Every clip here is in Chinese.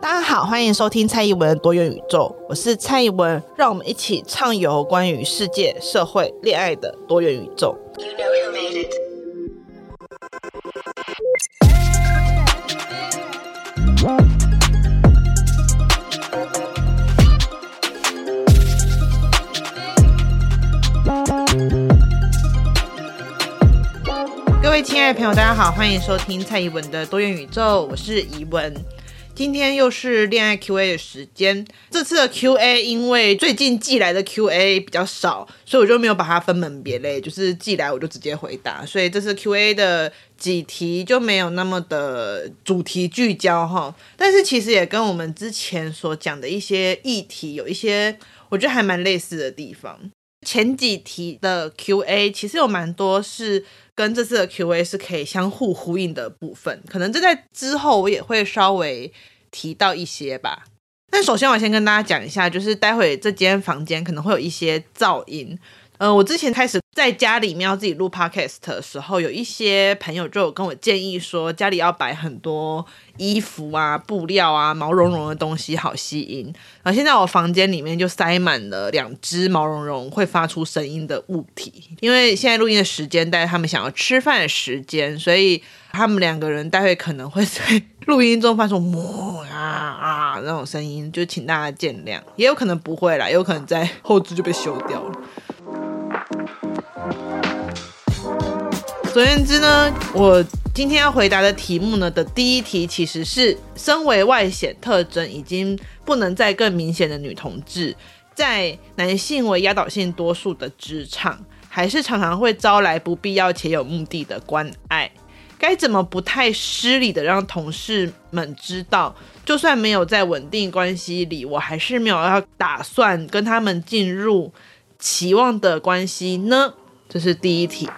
大家好，欢迎收听蔡宜文的多元宇宙，我是蔡宜文，让我们一起畅游关于世界、社会、恋爱的多元宇宙。You know 各位亲爱的朋友，大家好，欢迎收听蔡宜文的多元宇宙，我是宜文。今天又是恋爱 Q&A 的时间。这次的 Q&A 因为最近寄来的 Q&A 比较少，所以我就没有把它分门别类，就是寄来我就直接回答。所以这次 Q&A 的几题就没有那么的主题聚焦哈。但是其实也跟我们之前所讲的一些议题有一些我觉得还蛮类似的地方。前几题的 Q&A 其实有蛮多是。跟这次的 Q&A 是可以相互呼应的部分，可能这在之后我也会稍微提到一些吧。但首先我先跟大家讲一下，就是待会这间房间可能会有一些噪音。呃，我之前开始在家里面要自己录 podcast 的时候，有一些朋友就有跟我建议说，家里要摆很多衣服啊、布料啊、毛茸茸的东西，好吸音。然后现在我房间里面就塞满了两只毛茸茸会发出声音的物体，因为现在录音的时间带他们想要吃饭的时间，所以他们两个人待会可能会在 录音中发出“啊啊”那种声音，就请大家见谅。也有可能不会啦，也有可能在后置就被修掉了。总而言之呢，我今天要回答的题目呢的第一题，其实是身为外显特征已经不能再更明显的女同志，在男性为压倒性多数的职场，还是常常会招来不必要且有目的的关爱。该怎么不太失礼的让同事们知道，就算没有在稳定关系里，我还是没有要打算跟他们进入期望的关系呢？这是第一题。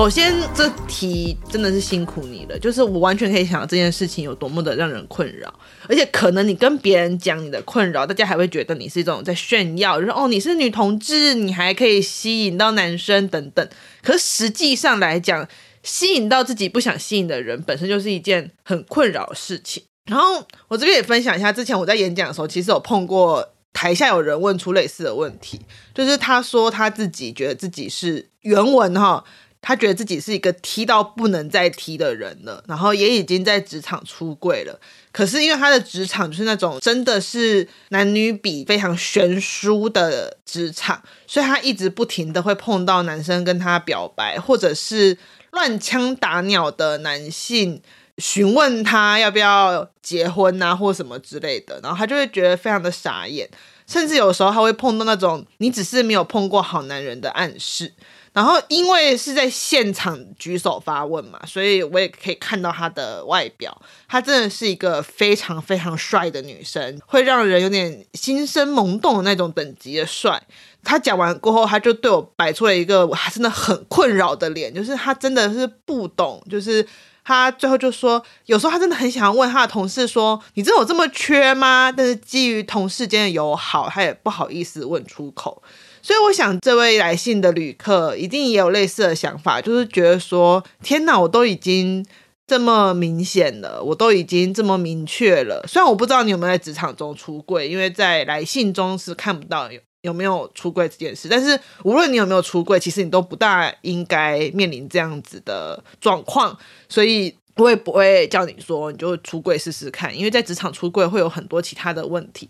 首先，这题真的是辛苦你了。就是我完全可以想到这件事情有多么的让人困扰，而且可能你跟别人讲你的困扰，大家还会觉得你是一种在炫耀，就是哦，你是女同志，你还可以吸引到男生等等。可实际上来讲，吸引到自己不想吸引的人，本身就是一件很困扰的事情。然后我这边也分享一下，之前我在演讲的时候，其实有碰过台下有人问出类似的问题，就是他说他自己觉得自己是原文哈。他觉得自己是一个踢到不能再踢的人了，然后也已经在职场出柜了。可是因为他的职场就是那种真的是男女比非常悬殊的职场，所以他一直不停的会碰到男生跟他表白，或者是乱枪打鸟的男性询问他要不要结婚啊，或什么之类的，然后他就会觉得非常的傻眼，甚至有时候他会碰到那种你只是没有碰过好男人的暗示。然后，因为是在现场举手发问嘛，所以我也可以看到她的外表。她真的是一个非常非常帅的女生，会让人有点心生萌动的那种等级的帅。她讲完过后，她就对我摆出了一个还真的很困扰的脸，就是她真的是不懂，就是她最后就说，有时候她真的很想要问她的同事说：“你真的有这么缺吗？”但是基于同事间的友好，她也不好意思问出口。所以我想，这位来信的旅客一定也有类似的想法，就是觉得说：“天哪，我都已经这么明显了，我都已经这么明确了。虽然我不知道你有没有在职场中出柜，因为在来信中是看不到有有没有出柜这件事。但是无论你有没有出柜，其实你都不大应该面临这样子的状况。所以我也不会叫你说你就出柜试试看，因为在职场出柜会有很多其他的问题。”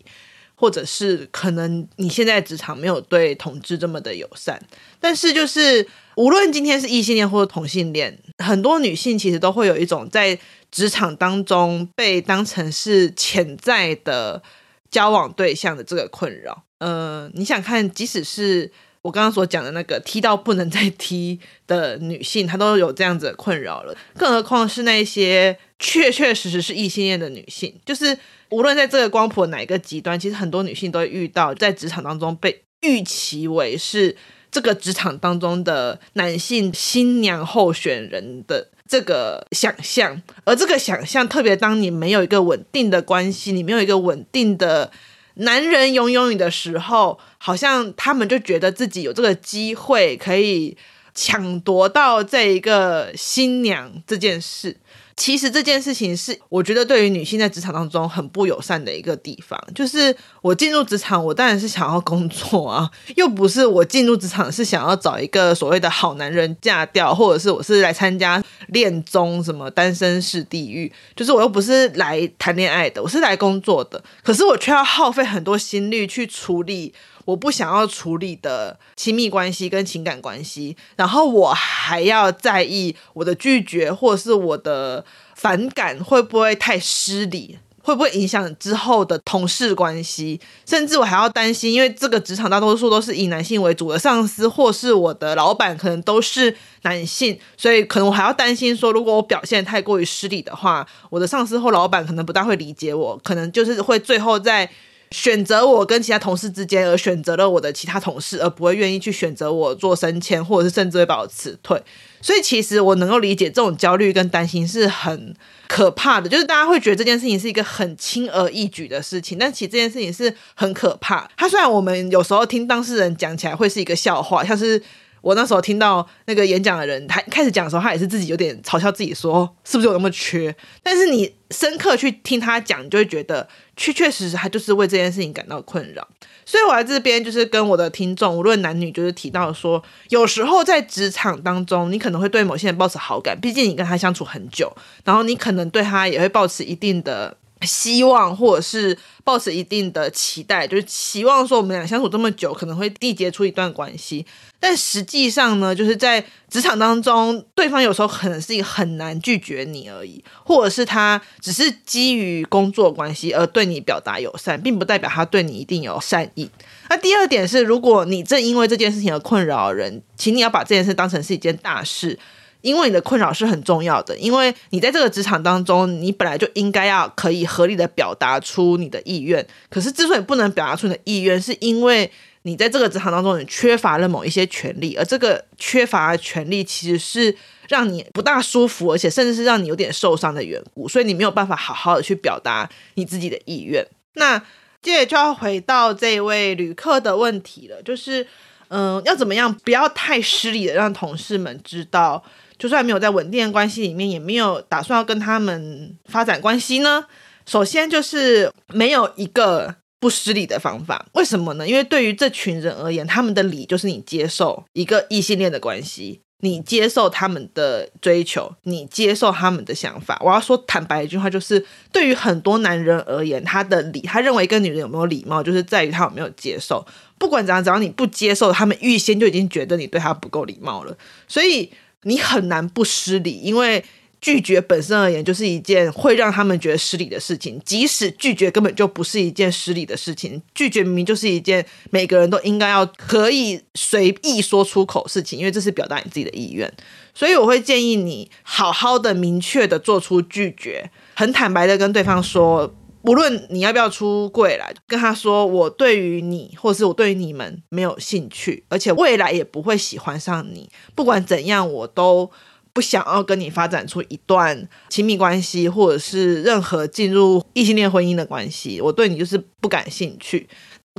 或者是可能你现在职场没有对同志这么的友善，但是就是无论今天是异性恋或者同性恋，很多女性其实都会有一种在职场当中被当成是潜在的交往对象的这个困扰。呃，你想看，即使是我刚刚所讲的那个踢到不能再踢的女性，她都有这样子的困扰了，更何况是那些确确实实是异性恋的女性，就是。无论在这个光谱哪一个极端，其实很多女性都会遇到在职场当中被预期为是这个职场当中的男性新娘候选人的这个想象，而这个想象，特别当你没有一个稳定的关系，你没有一个稳定的男人拥有你的时候，好像他们就觉得自己有这个机会可以抢夺到这一个新娘这件事。其实这件事情是我觉得对于女性在职场当中很不友善的一个地方。就是我进入职场，我当然是想要工作啊，又不是我进入职场是想要找一个所谓的好男人嫁掉，或者是我是来参加恋综什么单身式地狱。就是我又不是来谈恋爱的，我是来工作的。可是我却要耗费很多心力去处理。我不想要处理的亲密关系跟情感关系，然后我还要在意我的拒绝或者是我的反感会不会太失礼，会不会影响之后的同事关系，甚至我还要担心，因为这个职场大多数都是以男性为主的上司或是我的老板可能都是男性，所以可能我还要担心说，如果我表现太过于失礼的话，我的上司或老板可能不大会理解我，可能就是会最后在。选择我跟其他同事之间，而选择了我的其他同事，而不会愿意去选择我做升迁，或者是甚至会把我辞退。所以，其实我能够理解这种焦虑跟担心是很可怕的。就是大家会觉得这件事情是一个很轻而易举的事情，但其实这件事情是很可怕。它虽然我们有时候听当事人讲起来会是一个笑话，像是。我那时候听到那个演讲的人，他开始讲的时候，他也是自己有点嘲笑自己，说是不是有那么缺？但是你深刻去听他讲，你就会觉得确确实实他就是为这件事情感到困扰。所以我在这边就是跟我的听众，无论男女，就是提到说，有时候在职场当中，你可能会对某些人抱持好感，毕竟你跟他相处很久，然后你可能对他也会抱持一定的。希望或者是抱持一定的期待，就是期望说我们俩相处这么久，可能会缔结出一段关系。但实际上呢，就是在职场当中，对方有时候可能是一个很难拒绝你而已，或者是他只是基于工作关系而对你表达友善，并不代表他对你一定有善意。那第二点是，如果你正因为这件事情而困扰人，请你要把这件事当成是一件大事。因为你的困扰是很重要的，因为你在这个职场当中，你本来就应该要可以合理的表达出你的意愿。可是之所以不能表达出你的意愿，是因为你在这个职场当中，你缺乏了某一些权利，而这个缺乏的权利其实是让你不大舒服，而且甚至是让你有点受伤的缘故，所以你没有办法好好的去表达你自己的意愿。那接着就要回到这位旅客的问题了，就是嗯，要怎么样不要太失礼的让同事们知道？就算没有在稳定的关系里面，也没有打算要跟他们发展关系呢。首先就是没有一个不失礼的方法。为什么呢？因为对于这群人而言，他们的礼就是你接受一个异性恋的关系，你接受他们的追求，你接受他们的想法。我要说坦白一句话，就是对于很多男人而言，他的礼，他认为一个女人有没有礼貌，就是在于他有没有接受。不管怎样，只要你不接受，他们预先就已经觉得你对他不够礼貌了。所以。你很难不失礼，因为拒绝本身而言就是一件会让他们觉得失礼的事情。即使拒绝根本就不是一件失礼的事情，拒绝明明就是一件每个人都应该要可以随意说出口的事情，因为这是表达你自己的意愿。所以我会建议你好好的、明确的做出拒绝，很坦白的跟对方说。无论你要不要出柜来，跟他说，我对于你，或者是我对于你们没有兴趣，而且未来也不会喜欢上你。不管怎样，我都不想要跟你发展出一段亲密关系，或者是任何进入异性恋婚姻的关系。我对你就是不感兴趣，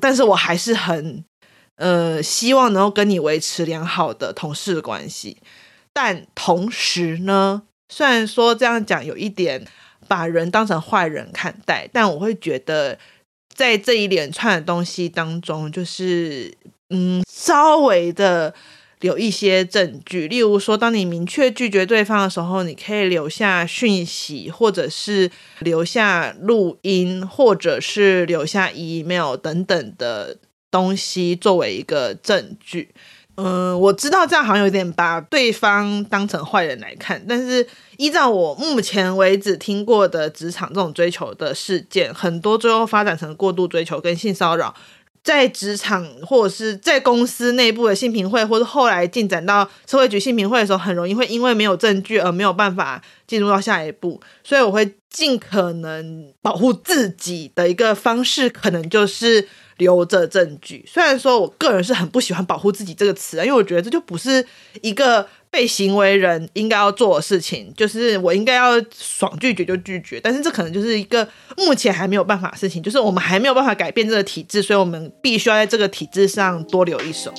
但是我还是很呃希望能够跟你维持良好的同事关系。但同时呢，虽然说这样讲有一点。把人当成坏人看待，但我会觉得，在这一连串的东西当中，就是嗯，稍微的留一些证据，例如说，当你明确拒绝对方的时候，你可以留下讯息，或者是留下录音，或者是留下 email 等等的东西作为一个证据。嗯，我知道这样好像有点把对方当成坏人来看，但是依照我目前为止听过的职场这种追求的事件，很多最后发展成过度追求跟性骚扰，在职场或者是在公司内部的性平会，或者后来进展到社会局性平会的时候，很容易会因为没有证据而没有办法进入到下一步，所以我会尽可能保护自己的一个方式，可能就是。留着证据，虽然说我个人是很不喜欢“保护自己”这个词，因为我觉得这就不是一个被行为人应该要做的事情，就是我应该要爽拒绝就拒绝，但是这可能就是一个目前还没有办法的事情，就是我们还没有办法改变这个体制，所以我们必须要在这个体制上多留一手。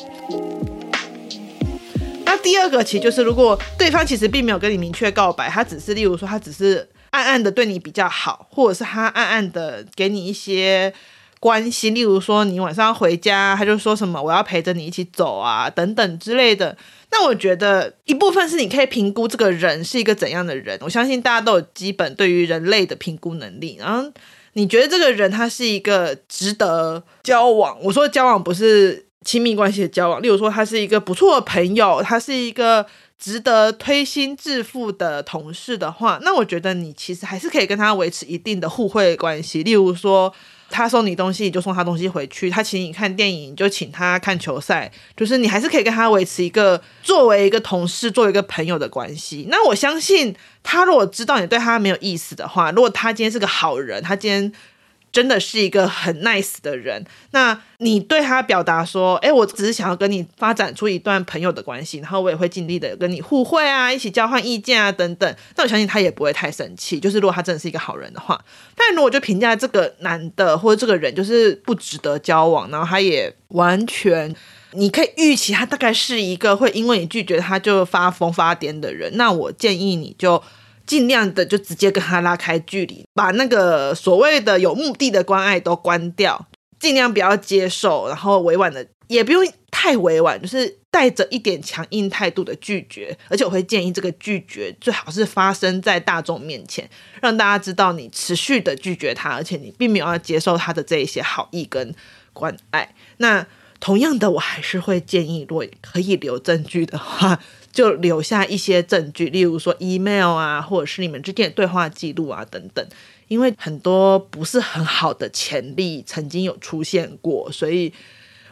那第二个其实就是，如果对方其实并没有跟你明确告白，他只是例如说他只是暗暗的对你比较好，或者是他暗暗的给你一些关心，例如说你晚上要回家，他就说什么我要陪着你一起走啊等等之类的。那我觉得一部分是你可以评估这个人是一个怎样的人，我相信大家都有基本对于人类的评估能力。然后你觉得这个人他是一个值得交往，我说交往不是亲密关系的交往，例如说他是一个不错的朋友，他是一个值得推心置腹的同事的话，那我觉得你其实还是可以跟他维持一定的互惠关系，例如说。他送你东西，你就送他东西回去；他请你看电影，就请他看球赛。就是你还是可以跟他维持一个作为一个同事、作为一个朋友的关系。那我相信，他如果知道你对他没有意思的话，如果他今天是个好人，他今天。真的是一个很 nice 的人，那你对他表达说，哎，我只是想要跟你发展出一段朋友的关系，然后我也会尽力的跟你互惠啊，一起交换意见啊，等等。那我相信他也不会太生气，就是如果他真的是一个好人的话。但如果就评价这个男的或者这个人就是不值得交往，然后他也完全，你可以预期他大概是一个会因为你拒绝他就发疯发癫的人，那我建议你就。尽量的就直接跟他拉开距离，把那个所谓的有目的的关爱都关掉，尽量不要接受，然后委婉的也不用太委婉，就是带着一点强硬态度的拒绝。而且我会建议这个拒绝最好是发生在大众面前，让大家知道你持续的拒绝他，而且你并没有要接受他的这一些好意跟关爱。那同样的，我还是会建议，如果可以留证据的话。就留下一些证据，例如说 email 啊，或者是你们之间的对话记录啊等等，因为很多不是很好的潜力曾经有出现过，所以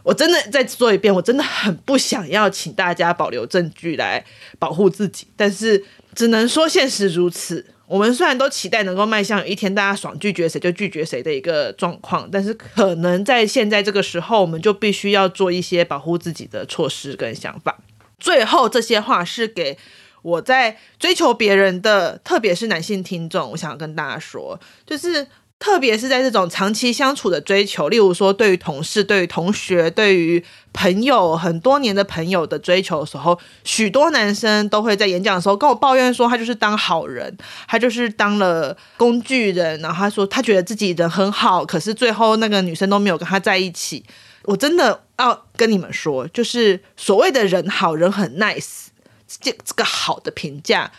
我真的再说一遍，我真的很不想要请大家保留证据来保护自己，但是只能说现实如此。我们虽然都期待能够迈向有一天大家爽拒绝谁就拒绝谁的一个状况，但是可能在现在这个时候，我们就必须要做一些保护自己的措施跟想法。最后这些话是给我在追求别人的，特别是男性听众，我想跟大家说，就是特别是在这种长期相处的追求，例如说对于同事、对于同学、对于朋友很多年的朋友的追求的时候，许多男生都会在演讲的时候跟我抱怨说，他就是当好人，他就是当了工具人，然后他说他觉得自己人很好，可是最后那个女生都没有跟他在一起。我真的要跟你们说，就是所谓的人好人很 nice，这这个好的评价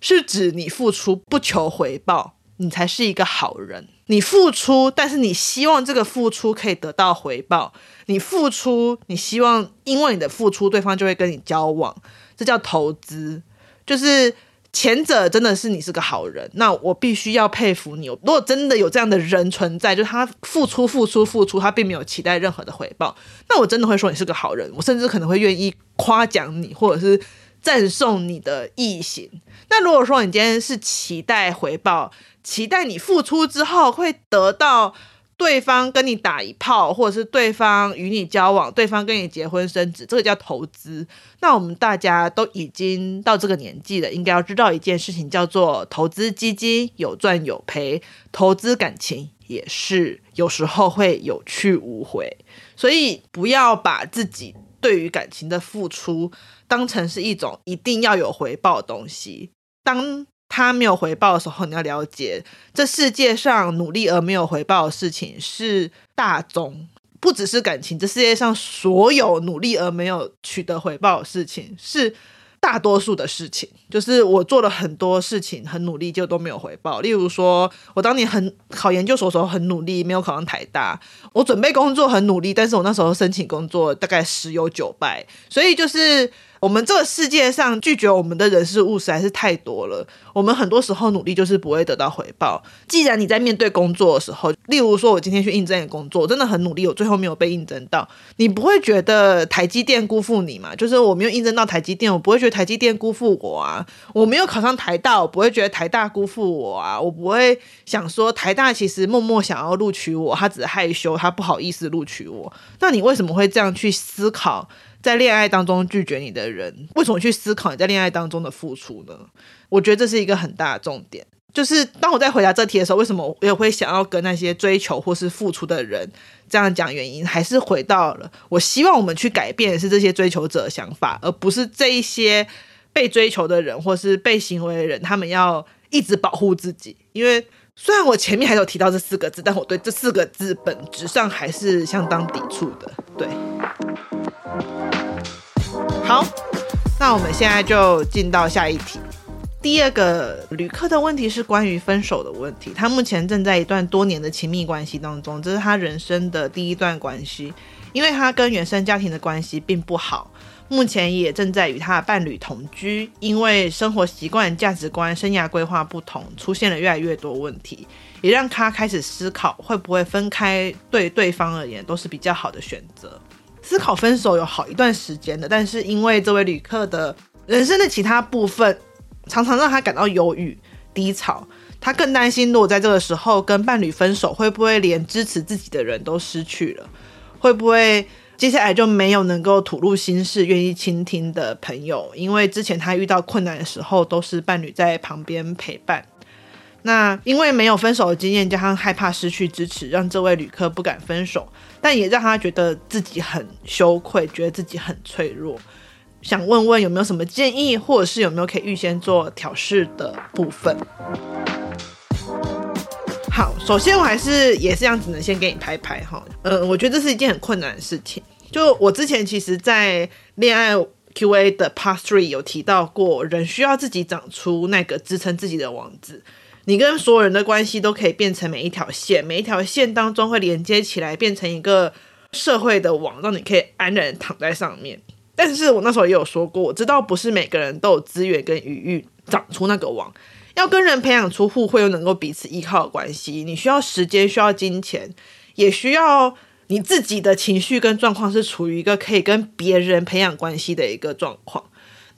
是指你付出不求回报，你才是一个好人。你付出，但是你希望这个付出可以得到回报。你付出，你希望因为你的付出，对方就会跟你交往，这叫投资，就是。前者真的是你是个好人，那我必须要佩服你。如果真的有这样的人存在，就是他付出、付出、付出，他并没有期待任何的回报，那我真的会说你是个好人。我甚至可能会愿意夸奖你，或者是赞颂你的义行。那如果说你今天是期待回报，期待你付出之后会得到。对方跟你打一炮，或者是对方与你交往，对方跟你结婚生子，这个叫投资。那我们大家都已经到这个年纪了，应该要知道一件事情，叫做投资基金有赚有赔，投资感情也是有时候会有去无回。所以不要把自己对于感情的付出当成是一种一定要有回报的东西。当他没有回报的时候，你要了解，这世界上努力而没有回报的事情是大宗，不只是感情，这世界上所有努力而没有取得回报的事情是大多数的事情。就是我做了很多事情，很努力，就都没有回报。例如说，我当年很考研究所的时候很努力，没有考上台大；我准备工作很努力，但是我那时候申请工作大概十有九败。所以就是。我们这个世界上拒绝我们的人事物实在是太多了。我们很多时候努力就是不会得到回报。既然你在面对工作的时候，例如说我今天去应征一个工作，真的很努力，我最后没有被应征到，你不会觉得台积电辜负你吗？就是我没有应征到台积电，我不会觉得台积电辜负我啊。我没有考上台大，我不会觉得台大辜负我啊。我不会想说台大其实默默想要录取我，他只是害羞，他不好意思录取我。那你为什么会这样去思考？在恋爱当中拒绝你的人，为什么去思考你在恋爱当中的付出呢？我觉得这是一个很大的重点。就是当我在回答这题的时候，为什么我也会想要跟那些追求或是付出的人这样讲？原因还是回到了，我希望我们去改变的是这些追求者想法，而不是这一些被追求的人或是被行为的人，他们要一直保护自己。因为虽然我前面还有提到这四个字，但我对这四个字本质上还是相当抵触的。对，好，那我们现在就进到下一题。第二个旅客的问题是关于分手的问题。他目前正在一段多年的亲密关系当中，这是他人生的第一段关系。因为他跟原生家庭的关系并不好，目前也正在与他的伴侣同居。因为生活习惯、价值观、生涯规划不同，出现了越来越多问题，也让他开始思考会不会分开，对对方而言都是比较好的选择。思考分手有好一段时间的，但是因为这位旅客的人生的其他部分。常常让他感到忧郁、低潮。他更担心，如果在这个时候跟伴侣分手，会不会连支持自己的人都失去了？会不会接下来就没有能够吐露心事、愿意倾听的朋友？因为之前他遇到困难的时候，都是伴侣在旁边陪伴。那因为没有分手的经验，加上害怕失去支持，让这位旅客不敢分手，但也让他觉得自己很羞愧，觉得自己很脆弱。想问问有没有什么建议，或者是有没有可以预先做调试的部分？好，首先我还是也是这样，只能先给你拍拍哈。嗯，我觉得这是一件很困难的事情。就我之前其实，在恋爱 QA 的 Part Three 有提到过，人需要自己长出那个支撑自己的网子。你跟所有人的关系都可以变成每一条线，每一条线当中会连接起来，变成一个社会的网，让你可以安然躺在上面。但是我那时候也有说过，我知道不是每个人都有资源跟余裕长出那个网，要跟人培养出互惠又能够彼此依靠的关系，你需要时间，需要金钱，也需要你自己的情绪跟状况是处于一个可以跟别人培养关系的一个状况。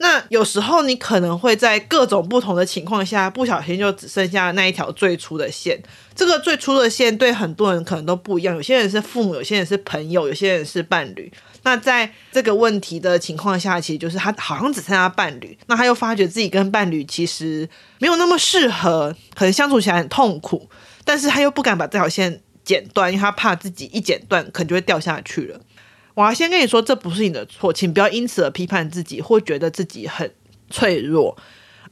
那有时候你可能会在各种不同的情况下，不小心就只剩下那一条最初的线。这个最初的线对很多人可能都不一样，有些人是父母，有些人是朋友，有些人是伴侣。那在这个问题的情况下，其实就是他好像只剩下伴侣，那他又发觉自己跟伴侣其实没有那么适合，可能相处起来很痛苦，但是他又不敢把这条线剪断，因为他怕自己一剪断，可能就会掉下去了。我要先跟你说，这不是你的错，请不要因此而批判自己，或觉得自己很脆弱。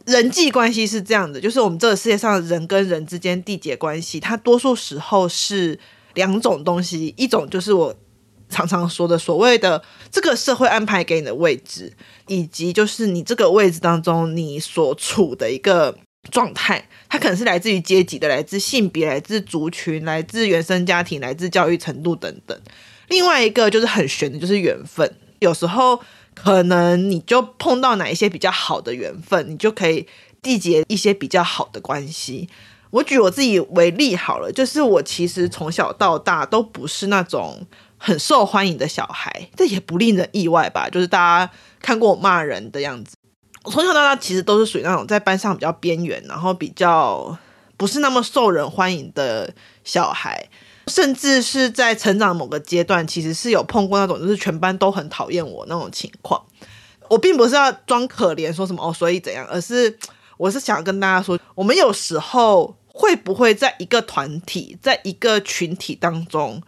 人际关系是这样的，就是我们这个世界上人跟人之间缔结关系，它多数时候是两种东西，一种就是我常常说的所谓的这个社会安排给你的位置，以及就是你这个位置当中你所处的一个状态，它可能是来自于阶级的，来自性别，来自族群，来自原生家庭，来自教育程度等等。另外一个就是很玄的，就是缘分。有时候可能你就碰到哪一些比较好的缘分，你就可以缔结一些比较好的关系。我举我自己为例好了，就是我其实从小到大都不是那种很受欢迎的小孩，这也不令人意外吧？就是大家看过我骂人的样子，我从小到大其实都是属于那种在班上比较边缘，然后比较不是那么受人欢迎的小孩。甚至是在成长某个阶段，其实是有碰过那种，就是全班都很讨厌我那种情况。我并不是要装可怜，说什么哦，所以怎样，而是我是想跟大家说，我们有时候会不会在一个团体，在一个群体当中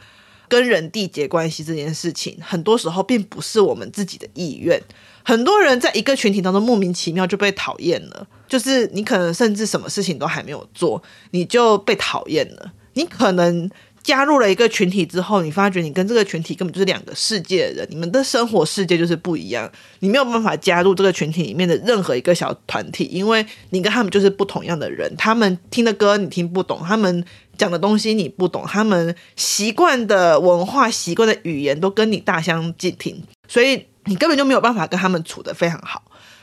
跟人缔结关系这件事情，很多时候并不是我们自己的意愿。很多人在一个群体当中莫名其妙就被讨厌了，就是你可能甚至什么事情都还没有做，你就被讨厌了，你可能。加入了一个群体之后，你发觉你跟这个群体根本就是两个世界的人，你们的生活世界就是不一样。你没有办法加入这个群体里面的任何一个小团体，因为你跟他们就是不同样的人。他们听的歌你听不懂，他们讲的东西你不懂，他们习惯的文化、习惯的语言都跟你大相径庭，所以你根本就没有办法跟他们处得非常好。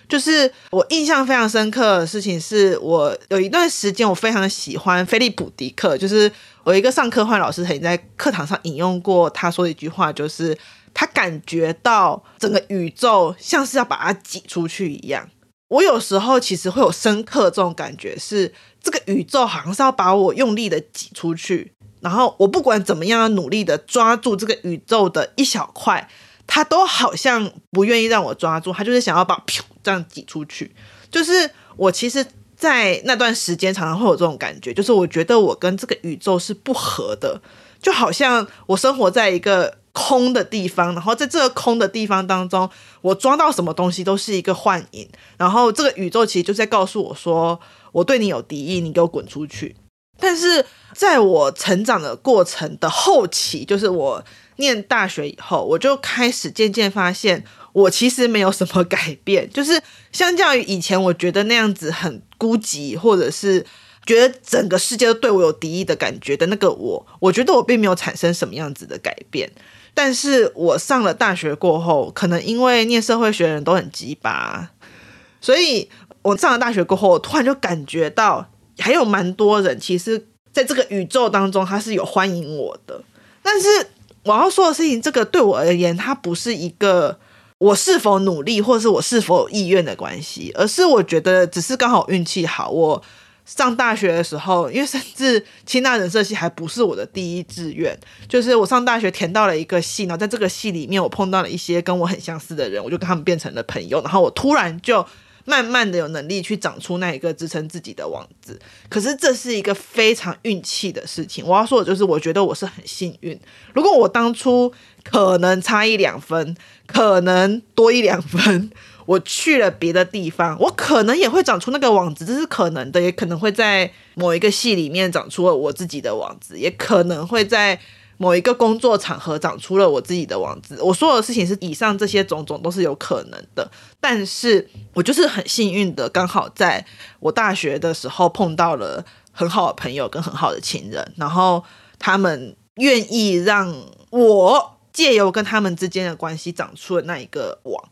就是我印象非常深刻的事情，是我有一段时间我非常喜欢菲利普·迪克，就是我一个上科幻老师曾经在课堂上引用过他说的一句话，就是他感觉到整个宇宙像是要把它挤出去一样。我有时候其实会有深刻这种感觉，是这个宇宙好像是要把我用力的挤出去，然后我不管怎么样努力的抓住这个宇宙的一小块。他都好像不愿意让我抓住，他就是想要把噗这样挤出去。就是我其实在那段时间常常会有这种感觉，就是我觉得我跟这个宇宙是不合的，就好像我生活在一个空的地方，然后在这个空的地方当中，我装到什么东西都是一个幻影，然后这个宇宙其实就在告诉我说，我对你有敌意，你给我滚出去。但是在我成长的过程的后期，就是我念大学以后，我就开始渐渐发现。我其实没有什么改变，就是相较于以前，我觉得那样子很孤寂，或者是觉得整个世界都对我有敌意的感觉的那个我，我觉得我并没有产生什么样子的改变。但是我上了大学过后，可能因为念社会学的人都很鸡巴，所以我上了大学过后，突然就感觉到还有蛮多人，其实在这个宇宙当中，他是有欢迎我的。但是我要说的事情，这个对我而言，它不是一个。我是否努力，或是我是否有意愿的关系，而是我觉得只是刚好运气好。我上大学的时候，因为甚至清大人社系还不是我的第一志愿，就是我上大学填到了一个系，然后在这个系里面，我碰到了一些跟我很相似的人，我就跟他们变成了朋友，然后我突然就。慢慢的有能力去长出那一个支撑自己的网子，可是这是一个非常运气的事情。我要说的就是，我觉得我是很幸运。如果我当初可能差一两分，可能多一两分，我去了别的地方，我可能也会长出那个网子，这是可能的。也可能会在某一个系里面长出了我自己的网子，也可能会在。某一个工作场合长出了我自己的网子，我说的事情是以上这些种种都是有可能的，但是我就是很幸运的，刚好在我大学的时候碰到了很好的朋友跟很好的情人，然后他们愿意让我借由跟他们之间的关系长出了那一个网，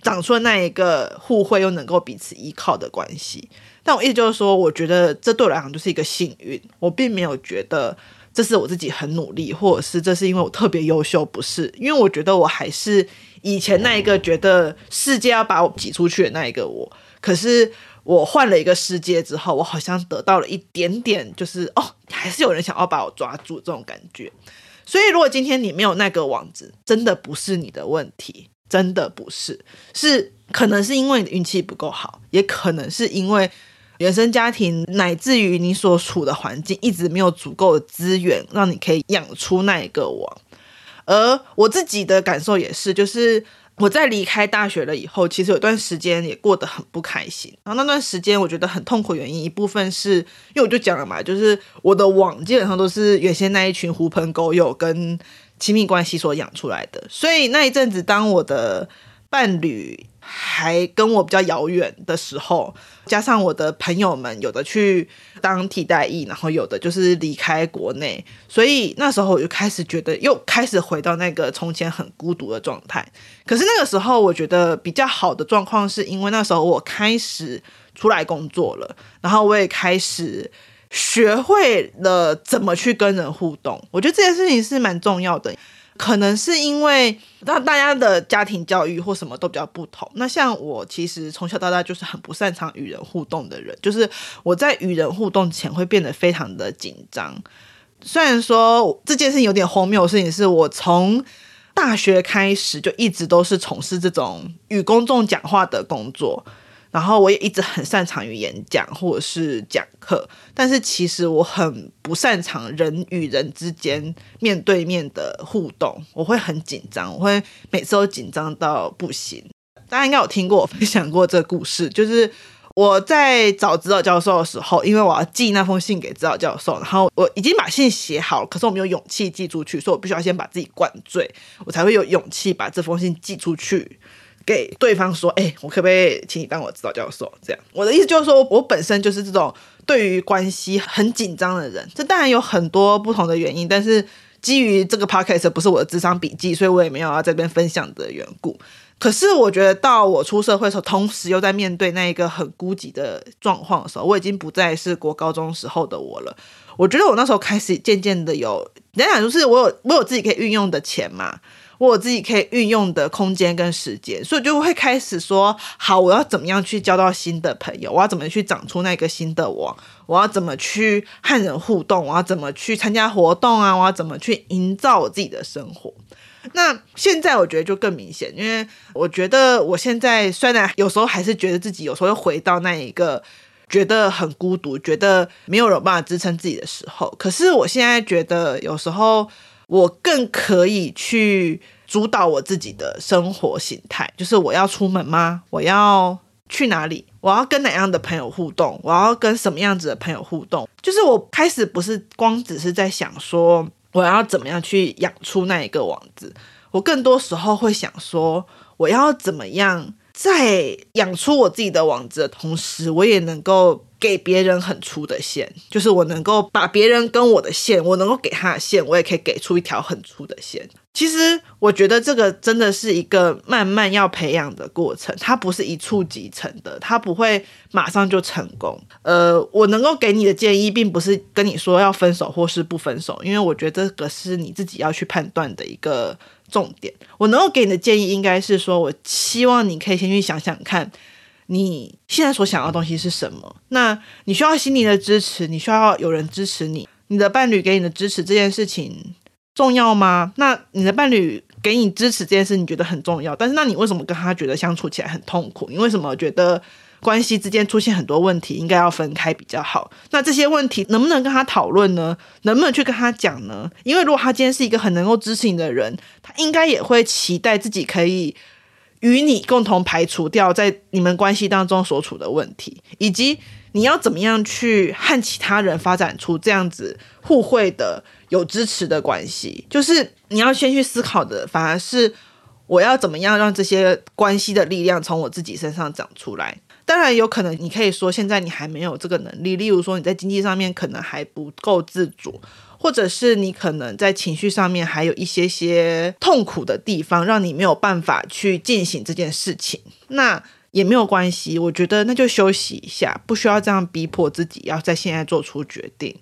长出了那一个互惠又能够彼此依靠的关系。但我意思就是说，我觉得这对我来讲就是一个幸运，我并没有觉得。这是我自己很努力，或者是这是因为我特别优秀，不是？因为我觉得我还是以前那一个觉得世界要把我挤出去的那一个我。可是我换了一个世界之后，我好像得到了一点点，就是哦，还是有人想要把我抓住这种感觉。所以，如果今天你没有那个网子，真的不是你的问题，真的不是，是可能是因为你的运气不够好，也可能是因为。原生家庭乃至于你所处的环境，一直没有足够的资源让你可以养出那一个网。而我自己的感受也是，就是我在离开大学了以后，其实有段时间也过得很不开心。然后那段时间我觉得很痛苦，原因一部分是因为我就讲了嘛，就是我的网基本上都是原先那一群狐朋狗友跟亲密关系所养出来的，所以那一阵子当我的伴侣。还跟我比较遥远的时候，加上我的朋友们有的去当替代役，然后有的就是离开国内，所以那时候我就开始觉得又开始回到那个从前很孤独的状态。可是那个时候我觉得比较好的状况，是因为那时候我开始出来工作了，然后我也开始学会了怎么去跟人互动。我觉得这件事情是蛮重要的。可能是因为那大家的家庭教育或什么都比较不同。那像我其实从小到大就是很不擅长与人互动的人，就是我在与人互动前会变得非常的紧张。虽然说这件事情有点荒谬的事情，是我从大学开始就一直都是从事这种与公众讲话的工作。然后我也一直很擅长于演讲或者是讲课，但是其实我很不擅长人与人之间面对面的互动，我会很紧张，我会每次都紧张到不行。大家应该有听过我分享过这个故事，就是我在找指导教授的时候，因为我要寄那封信给指导教授，然后我已经把信写好了，可是我没有勇气寄出去，所以我必须要先把自己灌醉，我才会有勇气把这封信寄出去。给对方说，哎、我可不可以请你当我指导教授？这样，我的意思就是说，我本身就是这种对于关系很紧张的人。这当然有很多不同的原因，但是基于这个 podcast 不是我的智商笔记，所以我也没有要在这边分享的缘故。可是我觉得到我出社会的时候，同时又在面对那一个很孤寂的状况的时候，我已经不再是国高中时候的我了。我觉得我那时候开始渐渐的有，想想就是我有我有自己可以运用的钱嘛。我自己可以运用的空间跟时间，所以就会开始说：好，我要怎么样去交到新的朋友？我要怎么去长出那个新的我？我要怎么去和人互动？我要怎么去参加活动啊？我要怎么去营造我自己的生活？那现在我觉得就更明显，因为我觉得我现在虽然有时候还是觉得自己有时候又回到那一个觉得很孤独，觉得没有人办法支撑自己的时候。可是我现在觉得，有时候我更可以去主导我自己的生活形态，就是我要出门吗？我要去哪里？我要跟哪样的朋友互动？我要跟什么样子的朋友互动？就是我开始不是光只是在想说我要怎么样去养出那一个王子，我更多时候会想说我要怎么样。在养出我自己的网子的同时，我也能够给别人很粗的线，就是我能够把别人跟我的线，我能够给他的线，我也可以给出一条很粗的线。其实我觉得这个真的是一个慢慢要培养的过程，它不是一触即成的，它不会马上就成功。呃，我能够给你的建议，并不是跟你说要分手或是不分手，因为我觉得这个是你自己要去判断的一个。重点，我能够给你的建议应该是说，我希望你可以先去想想看，你现在所想要的东西是什么。那你需要心灵的支持，你需要有人支持你，你的伴侣给你的支持这件事情重要吗？那你的伴侣给你支持这件事，你觉得很重要，但是那你为什么跟他觉得相处起来很痛苦？你为什么觉得？关系之间出现很多问题，应该要分开比较好。那这些问题能不能跟他讨论呢？能不能去跟他讲呢？因为如果他今天是一个很能够支持你的人，他应该也会期待自己可以与你共同排除掉在你们关系当中所处的问题，以及你要怎么样去和其他人发展出这样子互惠的、有支持的关系。就是你要先去思考的，反而是我要怎么样让这些关系的力量从我自己身上长出来。当然有可能，你可以说现在你还没有这个能力，例如说你在经济上面可能还不够自主，或者是你可能在情绪上面还有一些些痛苦的地方，让你没有办法去进行这件事情。那也没有关系，我觉得那就休息一下，不需要这样逼迫自己要在现在做出决定。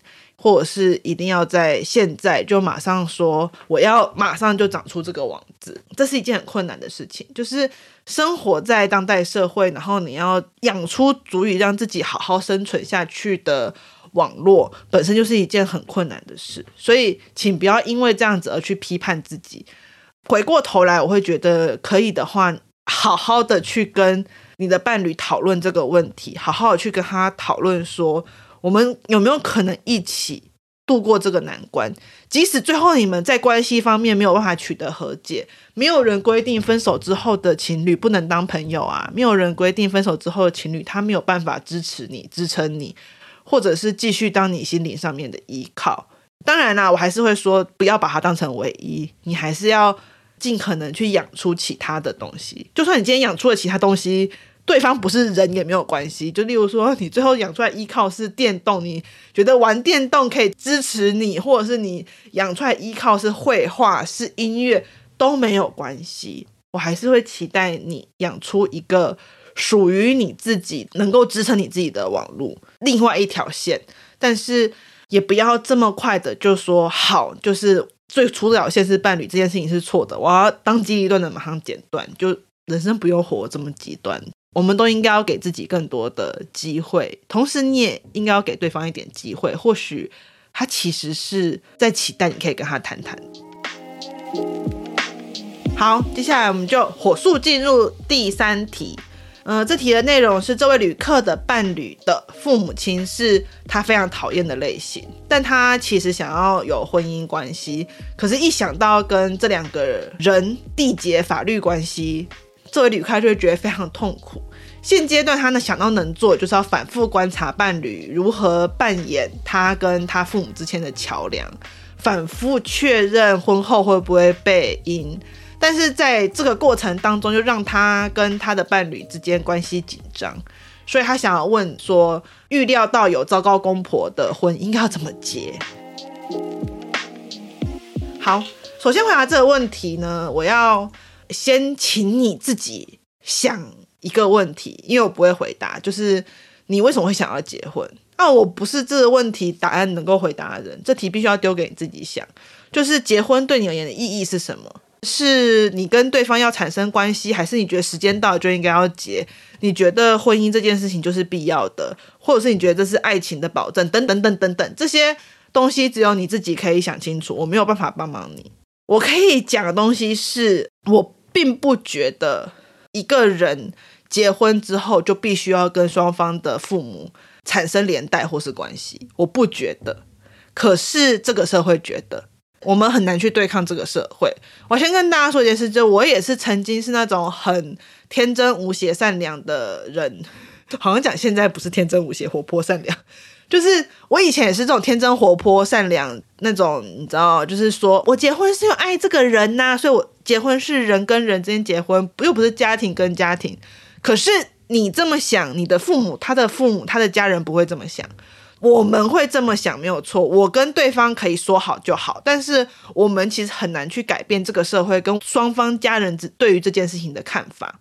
或者是一定要在现在就马上说我要马上就长出这个网子，这是一件很困难的事情。就是生活在当代社会，然后你要养出足以让自己好好生存下去的网络，本身就是一件很困难的事。所以，请不要因为这样子而去批判自己。回过头来，我会觉得可以的话，好好的去跟你的伴侣讨论这个问题，好好的去跟他讨论说。我们有没有可能一起度过这个难关？即使最后你们在关系方面没有办法取得和解，没有人规定分手之后的情侣不能当朋友啊，没有人规定分手之后的情侣他没有办法支持你、支撑你，或者是继续当你心灵上面的依靠。当然啦，我还是会说，不要把它当成唯一，你还是要尽可能去养出其他的东西。就算你今天养出了其他东西。对方不是人也没有关系，就例如说，你最后养出来依靠是电动，你觉得玩电动可以支持你，或者是你养出来依靠是绘画、是音乐都没有关系。我还是会期待你养出一个属于你自己、能够支撑你自己的网路，另外一条线。但是也不要这么快的就说好，就是最初的线是伴侣这件事情是错的，我要当机立断的马上剪断，就人生不用活这么极端。我们都应该要给自己更多的机会，同时你也应该要给对方一点机会。或许他其实是在期待你可以跟他谈谈。好，接下来我们就火速进入第三题。嗯、这题的内容是这位旅客的伴侣的父母亲是他非常讨厌的类型，但他其实想要有婚姻关系，可是一想到跟这两个人缔结法律关系。作为旅客就会觉得非常痛苦。现阶段他呢想到能做，就是要反复观察伴侣如何扮演他跟他父母之间的桥梁，反复确认婚后会不会被阴。但是在这个过程当中，就让他跟他的伴侣之间关系紧张，所以他想要问说：预料到有糟糕公婆的婚应该要怎么结？好，首先回答这个问题呢，我要。先请你自己想一个问题，因为我不会回答，就是你为什么会想要结婚？那、啊、我不是这个问题答案能够回答的人，这题必须要丢给你自己想。就是结婚对你而言的意义是什么？是你跟对方要产生关系，还是你觉得时间到了就应该要结？你觉得婚姻这件事情就是必要的，或者是你觉得这是爱情的保证？等等等等等，这些东西只有你自己可以想清楚，我没有办法帮忙你。我可以讲的东西是我并不觉得一个人结婚之后就必须要跟双方的父母产生连带或是关系，我不觉得。可是这个社会觉得，我们很难去对抗这个社会。我先跟大家说一件事，就我也是曾经是那种很天真无邪、善良的人，好像讲现在不是天真无邪、活泼善良。就是我以前也是这种天真活泼、善良那种，你知道，就是说我结婚是要爱这个人呐、所以我结婚是人跟人之间结婚，又不是家庭跟家庭。可是你这么想，你的父母、他的父母、他的家人不会这么想，我们会这么想，没有错。我跟对方可以说好就好，但是我们其实很难去改变这个社会跟双方家人对于这件事情的看法。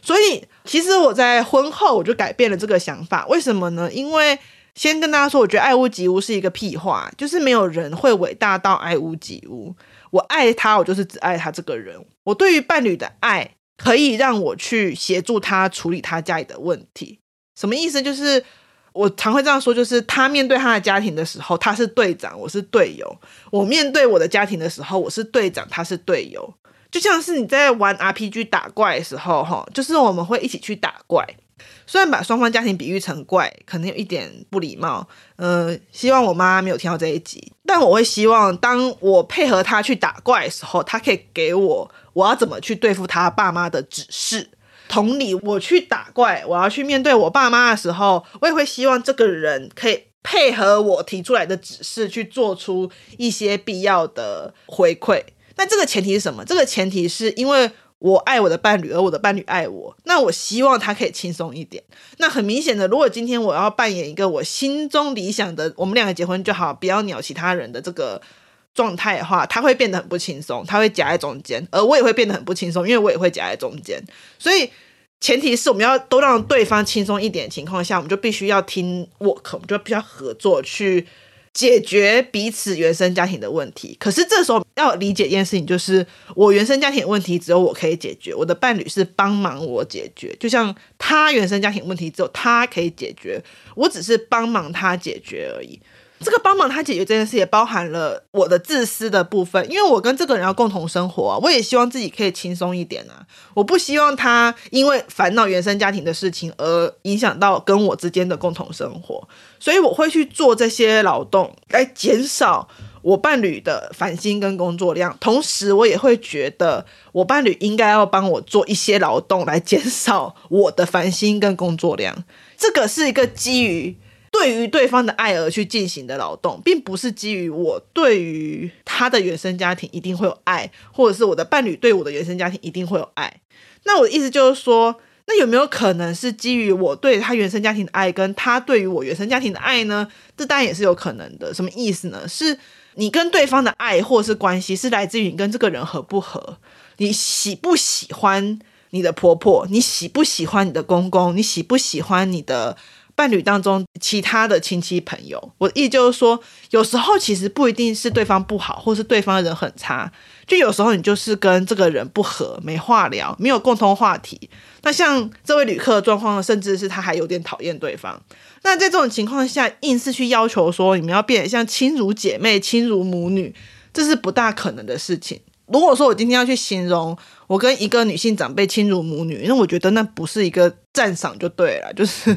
所以，其实我在婚后我就改变了这个想法。为什么呢？因为先跟大家说，我觉得爱屋及乌是一个屁话，就是没有人会伟大到爱屋及乌。我爱他，我就是只爱他这个人。我对于伴侣的爱，可以让我去协助他处理他家里的问题。什么意思？就是我常会这样说，就是他面对他的家庭的时候，他是队长，我是队友；我面对我的家庭的时候，我是队长，他是队友。就像是你在玩 RPG 打怪的时候，哈，就是我们会一起去打怪。虽然把双方家庭比喻成怪，可能有一点不礼貌，呃，希望我妈没有听到这一集，但我会希望，当我配合她去打怪的时候，她可以给我我要怎么去对付她爸妈的指示。同理，我去打怪，我要去面对我爸妈的时候，我也会希望这个人可以配合我提出来的指示，去做出一些必要的回馈。那这个前提是什么？这个前提是因为。我爱我的伴侣，而我的伴侣爱我，那我希望他可以轻松一点。那很明显的，如果今天我要扮演一个我心中理想的，我们两个结婚就好，不要鸟其他人的这个状态的话，他会变得很不轻松，他会夹在中间，而我也会变得很不轻松，因为我也会夹在中间。所以前提是我们要都让对方轻松一点的情况下，我们就必须要听 work，我们就必须要合作去。解决彼此原生家庭的问题，可是这时候要理解一件事情，就是我原生家庭问题只有我可以解决，我的伴侣是帮忙我解决，就像他原生家庭问题只有他可以解决，我只是帮忙他解决而已。这个帮忙他解决这件事也包含了我的自私的部分，因为我跟这个人要共同生活啊，我也希望自己可以轻松一点啊，我不希望他因为烦恼原生家庭的事情而影响到跟我之间的共同生活，所以我会去做这些劳动来减少我伴侣的烦心跟工作量，同时我也会觉得我伴侣应该要帮我做一些劳动来减少我的烦心跟工作量，这个是一个基于。对于对方的爱而去进行的劳动，并不是基于我对于他的原生家庭一定会有爱，或者是我的伴侣对我的原生家庭一定会有爱。那我的意思就是说，那有没有可能是基于我对他原生家庭的爱，跟他对于我原生家庭的爱呢？这当然也是有可能的。什么意思呢？是你跟对方的爱或是关系，是来自于你跟这个人合不合，你喜不喜欢你的婆婆，你喜不喜欢你的公公，你喜不喜欢你的。伴侣当中其他的亲戚朋友，我的意思就是说，有时候其实不一定是对方不好，或是对方的人很差，就有时候你就是跟这个人不合，没话聊，没有共同话题。那像这位旅客的状况，甚至是他还有点讨厌对方。那在这种情况下，硬是去要求说你们要变得像亲如姐妹、亲如母女，这是不大可能的事情。如果说我今天要去形容我跟一个女性长辈亲如母女，那我觉得那不是一个赞赏就对了，就是。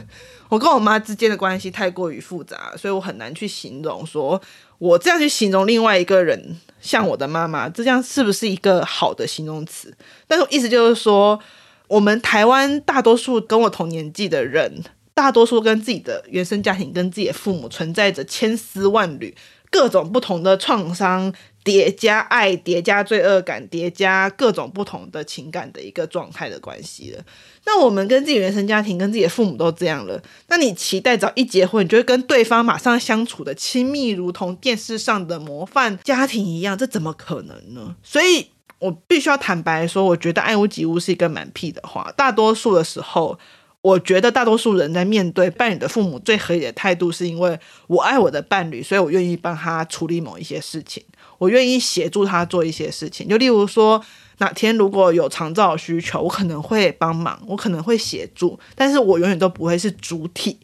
我跟我妈之间的关系太过于复杂，所以我很难去形容。说我这样去形容另外一个人像我的妈妈，这样是不是一个好的形容词？但是意思就是说，我们台湾大多数跟我同年纪的人，大多数跟自己的原生家庭、跟自己的父母存在着千丝万缕、各种不同的创伤。叠加爱，叠加罪恶感，叠加各种不同的情感的一个状态的关系了。那我们跟自己原生家庭、跟自己的父母都这样了，那你期待早一结婚，你就会跟对方马上相处的亲密，如同电视上的模范家庭一样，这怎么可能呢？所以我必须要坦白说，我觉得爱屋及乌是一个蛮屁的话。大多数的时候，我觉得大多数人在面对伴侣的父母最合理的态度，是因为我爱我的伴侣，所以我愿意帮他处理某一些事情。我愿意协助他做一些事情，就例如说，哪天如果有长照需求，我可能会帮忙，我可能会协助，但是我永远都不会是主体。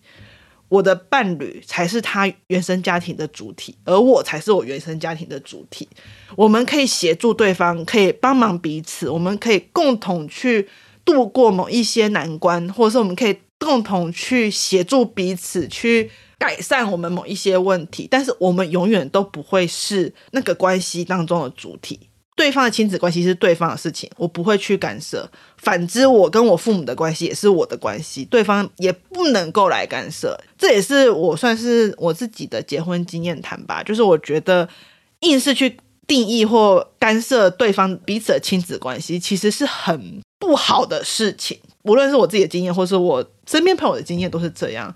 我的伴侣才是他原生家庭的主体，而我才是我原生家庭的主体。我们可以协助对方，可以帮忙彼此，我们可以共同去度过某一些难关，或者是我们可以共同去协助彼此去改善我们某一些问题，但是我们永远都不会是那个关系当中的主体。对方的亲子关系是对方的事情，我不会去干涉。反之，我跟我父母的关系也是我的关系，对方也不能够来干涉。这也是我算是我自己的结婚经验谈吧。就是我觉得硬是去定义或干涉对方彼此的亲子关系，其实是很不好的事情。无论是我自己的经验，或是我身边朋友的经验，都是这样。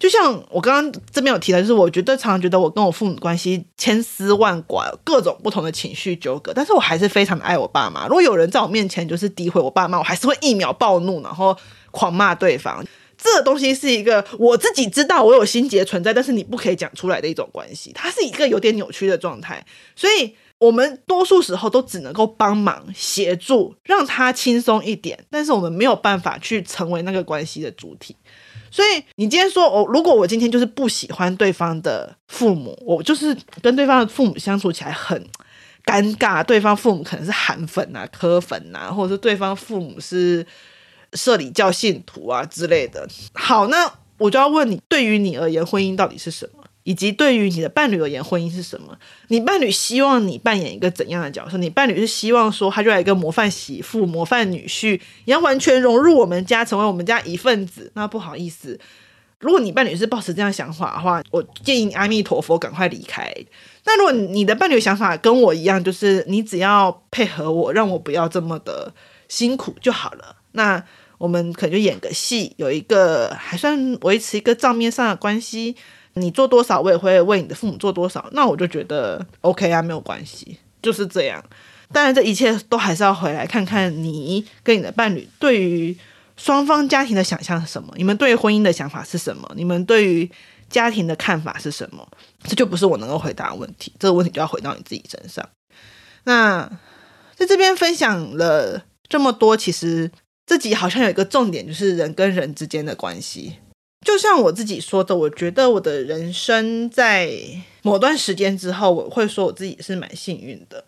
就像我刚刚这边有提到，就是我觉得常常觉得我跟我父母关系千丝万缕，各种不同的情绪纠葛，但是我还是非常的爱我爸妈。如果有人在我面前就是诋毁我爸妈，我还是会一秒暴怒，然后狂骂对方。这东西是一个我自己知道我有心结存在，但是你不可以讲出来的一种关系，它是一个有点扭曲的状态。所以我们多数时候都只能够帮忙协助，让他轻松一点，但是我们没有办法去成为那个关系的主体。所以你今天说，我如果我今天就是不喜欢对方的父母，我就是跟对方的父母相处起来很尴尬。对方父母可能是韩粉啊、柯粉啊，或者是对方父母是社里教信徒啊之类的。好，那我就要问你，对于你而言，婚姻到底是什么？以及对于你的伴侣而言，婚姻是什么？你伴侣希望你扮演一个怎样的角色？你伴侣是希望说他就来一个模范媳妇、模范女婿，你要完全融入我们家，成为我们家一份子。那不好意思，如果你伴侣是抱持这样想法的话，我建议你阿弥陀佛，赶快离开。那如果你的伴侣想法跟我一样，就是你只要配合我，让我不要这么的辛苦就好了。那我们可能就演个戏，有一个还算维持一个账面上的关系。你做多少，我也会为你的父母做多少。那我就觉得 OK 啊，没有关系，就是这样。当然，这一切都还是要回来看看你跟你的伴侣对于双方家庭的想象是什么，你们对婚姻的想法是什么，你们对于家庭的看法是什么。这就不是我能够回答的问题，这个问题就要回到你自己身上。那在这边分享了这么多，其实这集好像有一个重点，就是人跟人之间的关系。就像我自己说的，我觉得我的人生在某段时间之后，我会说我自己是蛮幸运的。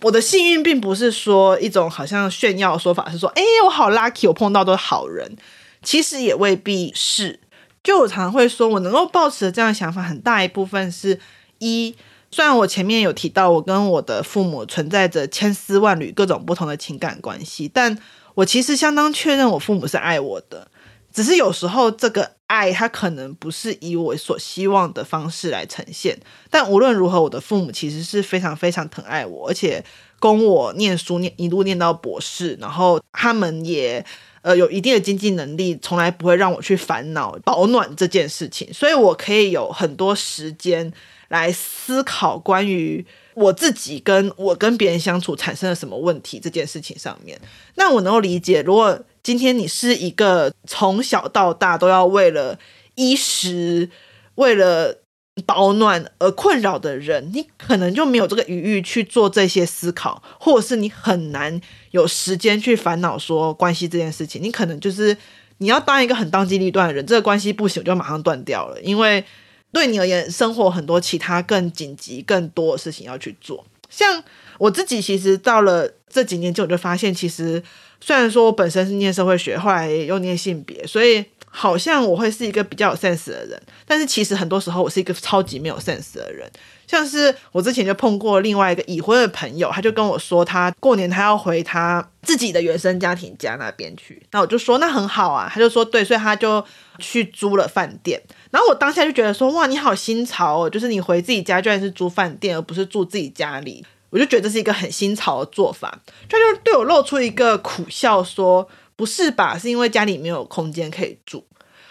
我的幸运并不是说一种好像炫耀的说法，是说，哎，我好 lucky，我碰到都是好人。其实也未必是。就我常常会说，我能够抱持的这样想法，很大一部分是一，虽然我前面有提到我跟我的父母存在着千丝万缕各种不同的情感关系，但我其实相当确认我父母是爱我的。只是有时候这个爱，它可能不是以我所希望的方式来呈现。但无论如何，我的父母其实是非常非常疼爱我，而且供我念书念一路念到博士，然后他们也呃有一定的经济能力，从来不会让我去烦恼保暖这件事情。所以我可以有很多时间来思考关于我自己跟我跟别人相处产生了什么问题这件事情上面。那我能够理解，如果今天你是一个从小到大都要为了衣食、为了保暖而困扰的人，你可能就没有这个余裕去做这些思考，或者是你很难有时间去烦恼说关系这件事情。你可能就是你要当一个很当机立断的人，这个关系不行，就马上断掉了，因为对你而言，生活很多其他更紧急、更多的事情要去做。像我自己，其实到了这几年就，我就发现其实。虽然说我本身是念社会学，后来又念性别，所以好像我会是一个比较有 sense 的人。但是其实很多时候我是一个超级没有 sense 的人。像是我之前就碰过另外一个已婚的朋友，他就跟我说，他过年他要回他自己的原生家庭家那边去。那我就说那很好啊，他就说对，所以他就去租了饭店。然后我当下就觉得说哇，你好新潮哦，就是你回自己家居然是租饭店，而不是住自己家里。我就觉得这是一个很新潮的做法，他就对我露出一个苦笑，说：“不是吧？是因为家里没有空间可以住。”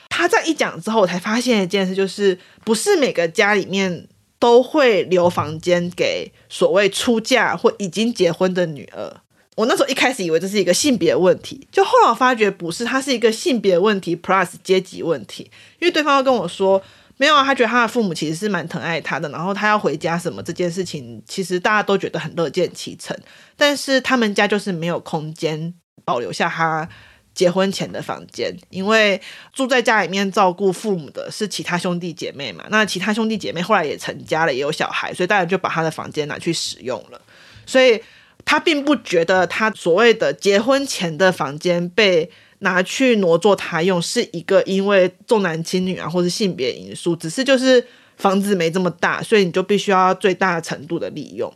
他在一讲之后，我才发现一件事，就是不是每个家里面都会留房间给所谓出嫁或已经结婚的女儿。我那时候一开始以为这是一个性别问题，就后来我发觉不是，它是一个性别问题 plus 阶级问题，因为对方要跟我说。没有啊，他觉得他的父母其实是蛮疼爱他的，然后他要回家什么这件事情，其实大家都觉得很乐见其成。但是他们家就是没有空间保留下他结婚前的房间，因为住在家里面照顾父母的是其他兄弟姐妹嘛。那其他兄弟姐妹后来也成家了，也有小孩，所以大家就把他的房间拿去使用了。所以他并不觉得他所谓的结婚前的房间被拿去挪作他用，是一个因为重男轻女啊，或是性别因素，只是就是房子没这么大，所以你就必须要最大程度的利用。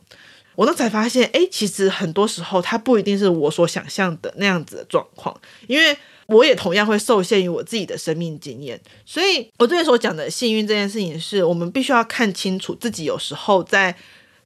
我那才发现，哎，其实很多时候它不一定是我所想象的那样子的状况，因为我也同样会受限于我自己的生命经验。所以我这边所讲的幸运这件事情，是我们必须要看清楚自己有时候在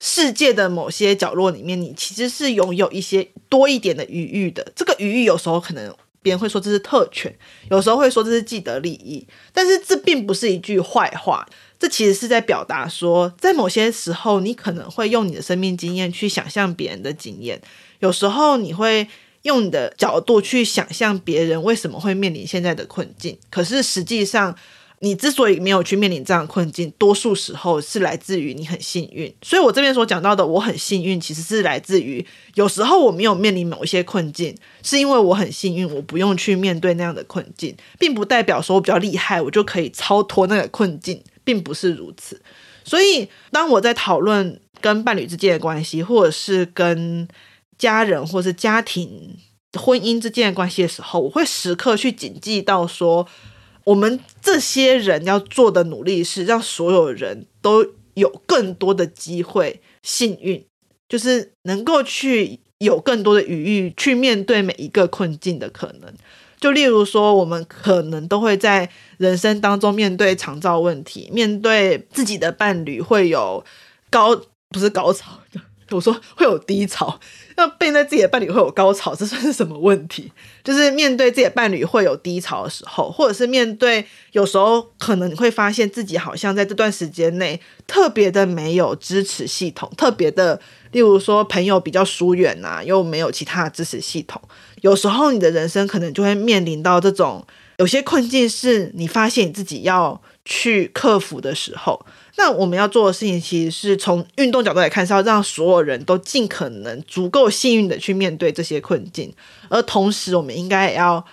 世界的某些角落里面，你其实是拥有一些多一点的余裕的。这个余裕有时候可能。别人会说这是特权，有时候会说这是既得利益，但是这并不是一句坏话。这其实是在表达说，在某些时候，你可能会用你的生命经验去想象别人的经验，有时候你会用你的角度去想象别人为什么会面临现在的困境，可是实际上。你之所以没有去面临这样的困境，多数时候是来自于你很幸运。所以我这边所讲到的我很幸运，其实是来自于有时候我没有面临某一些困境，是因为我很幸运，我不用去面对那样的困境，并不代表说我比较厉害，我就可以超脱那个困境，并不是如此。所以当我在讨论跟伴侣之间的关系，或者是跟家人或是家庭婚姻之间的关系的时候，我会时刻去谨记到说。我们这些人要做的努力是让所有人都有更多的机会，幸运就是能够去有更多的余裕去面对每一个困境的可能。就例如说，我们可能都会在人生当中面对长照问题，面对自己的伴侣会有高，不是高潮。我说会有低潮，那面对自己的伴侣会有高潮，这算是什么问题？就是面对自己的伴侣会有低潮的时候，或者是面对有时候可能你会发现自己好像在这段时间内特别的没有支持系统，特别的，例如说朋友比较疏远啊，又没有其他支持系统，有时候你的人生可能就会面临到这种有些困境，是你发现你自己要去克服的时候。那我们要做的事情，其实是从运动角度来看，是要让所有人都尽可能足够幸运的去面对这些困境。而同时，我们应该也要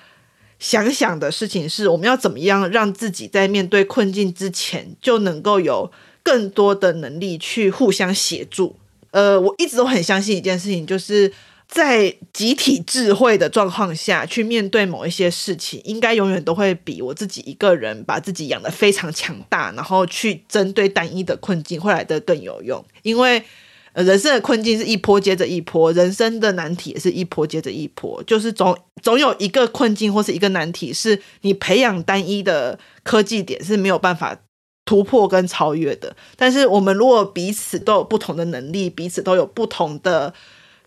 想想的事情是，我们要怎么样让自己在面对困境之前，就能够有更多的能力去互相协助。呃，我一直都很相信一件事情，就是。在集体智慧的状况下去面对某一些事情，应该永远都会比我自己一个人把自己养得非常强大，然后去针对单一的困境会来得更有用。因为，人生的困境是一波接着一波，人生的难题也是一波接着一波，就是总总有一个困境或是一个难题，是你培养单一的科技点是没有办法突破跟超越的。但是，我们如果彼此都有不同的能力，彼此都有不同的。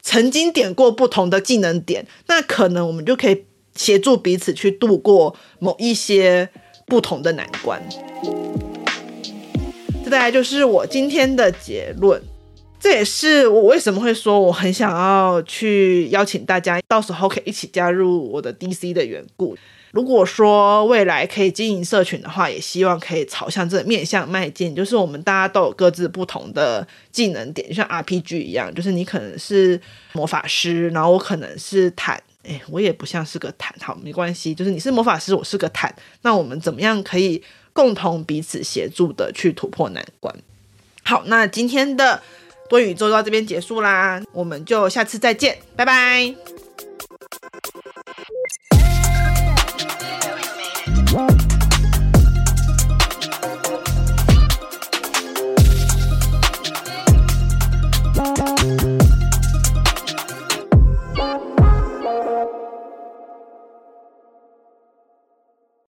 曾经点过不同的技能点，那可能我们就可以协助彼此去度过某一些不同的难关。这大概就是我今天的结论。这也是我为什么会说我很想要去邀请大家，到时候可以一起加入我的 DC 的缘故。如果说未来可以经营社群的话，也希望可以朝向这个面向迈进。就是我们大家都有各自不同的技能点，就像 RPG 一样，就是你可能是魔法师，然后我可能是坦，哎，我也不像是个坦，好，没关系，就是你是魔法师，我是个坦，那我们怎么样可以共同彼此协助的去突破难关？好，那今天的多宇宙到这边结束啦，我们就下次再见，拜拜。Whoa.